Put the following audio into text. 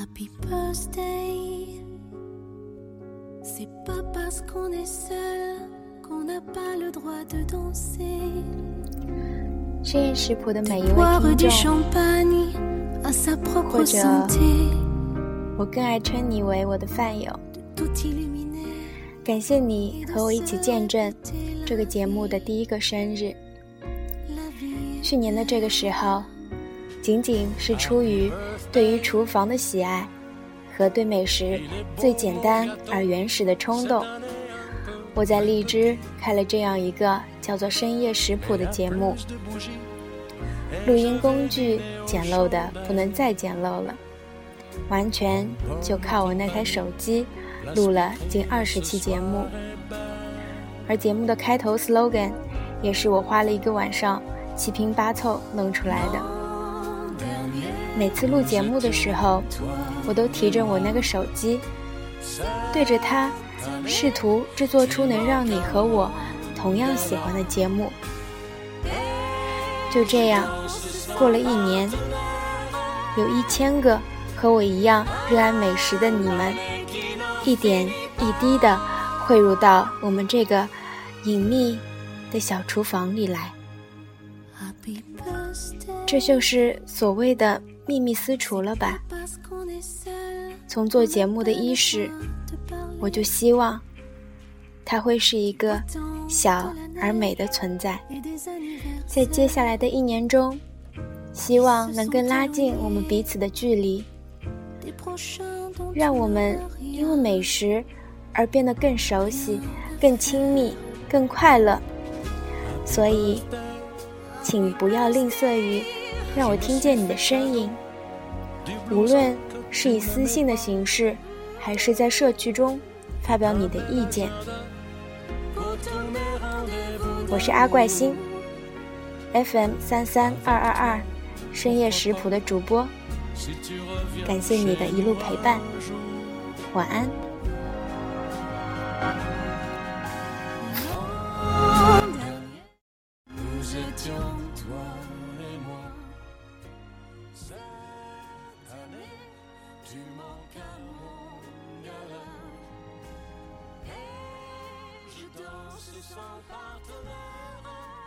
Happy birthday. C'est pas parce qu'on est seul qu'on n'a pas le droit de danser. 深夜食谱的每一位听 du 众，champagne à sa propre santé. 我更爱称你为我的饭友。感谢你和我一起见证这个节目的第一个生日。去年的这个时候，仅仅是出于对于厨房的喜爱和对美食最简单而原始的冲动，我在荔枝开了这样一个叫做“深夜食谱”的节目。录音工具简陋的不能再简陋了，完全就靠我那台手机录了近二十期节目。而节目的开头 slogan 也是我花了一个晚上七拼八凑弄出来的。每次录节目的时候，我都提着我那个手机，对着它，试图制作出能让你和我同样喜欢的节目。就这样，过了一年，有一千个和我一样热爱美食的你们，一点一滴的汇入到我们这个隐秘的小厨房里来。这就是所谓的秘密私厨了吧？从做节目的伊始，我就希望它会是一个小而美的存在。在接下来的一年中，希望能更拉近我们彼此的距离，让我们因为美食而变得更熟悉、更亲密、更快乐。所以，请不要吝啬于让我听见你的声音，无论是以私信的形式，还是在社区中发表你的意见。我是阿怪星，FM 三三二二二，深夜食谱的主播。感谢你的一路陪伴，晚安。Étions toi et moi. Cette année, tu manques à mon gala. Et je danse sans partenaire.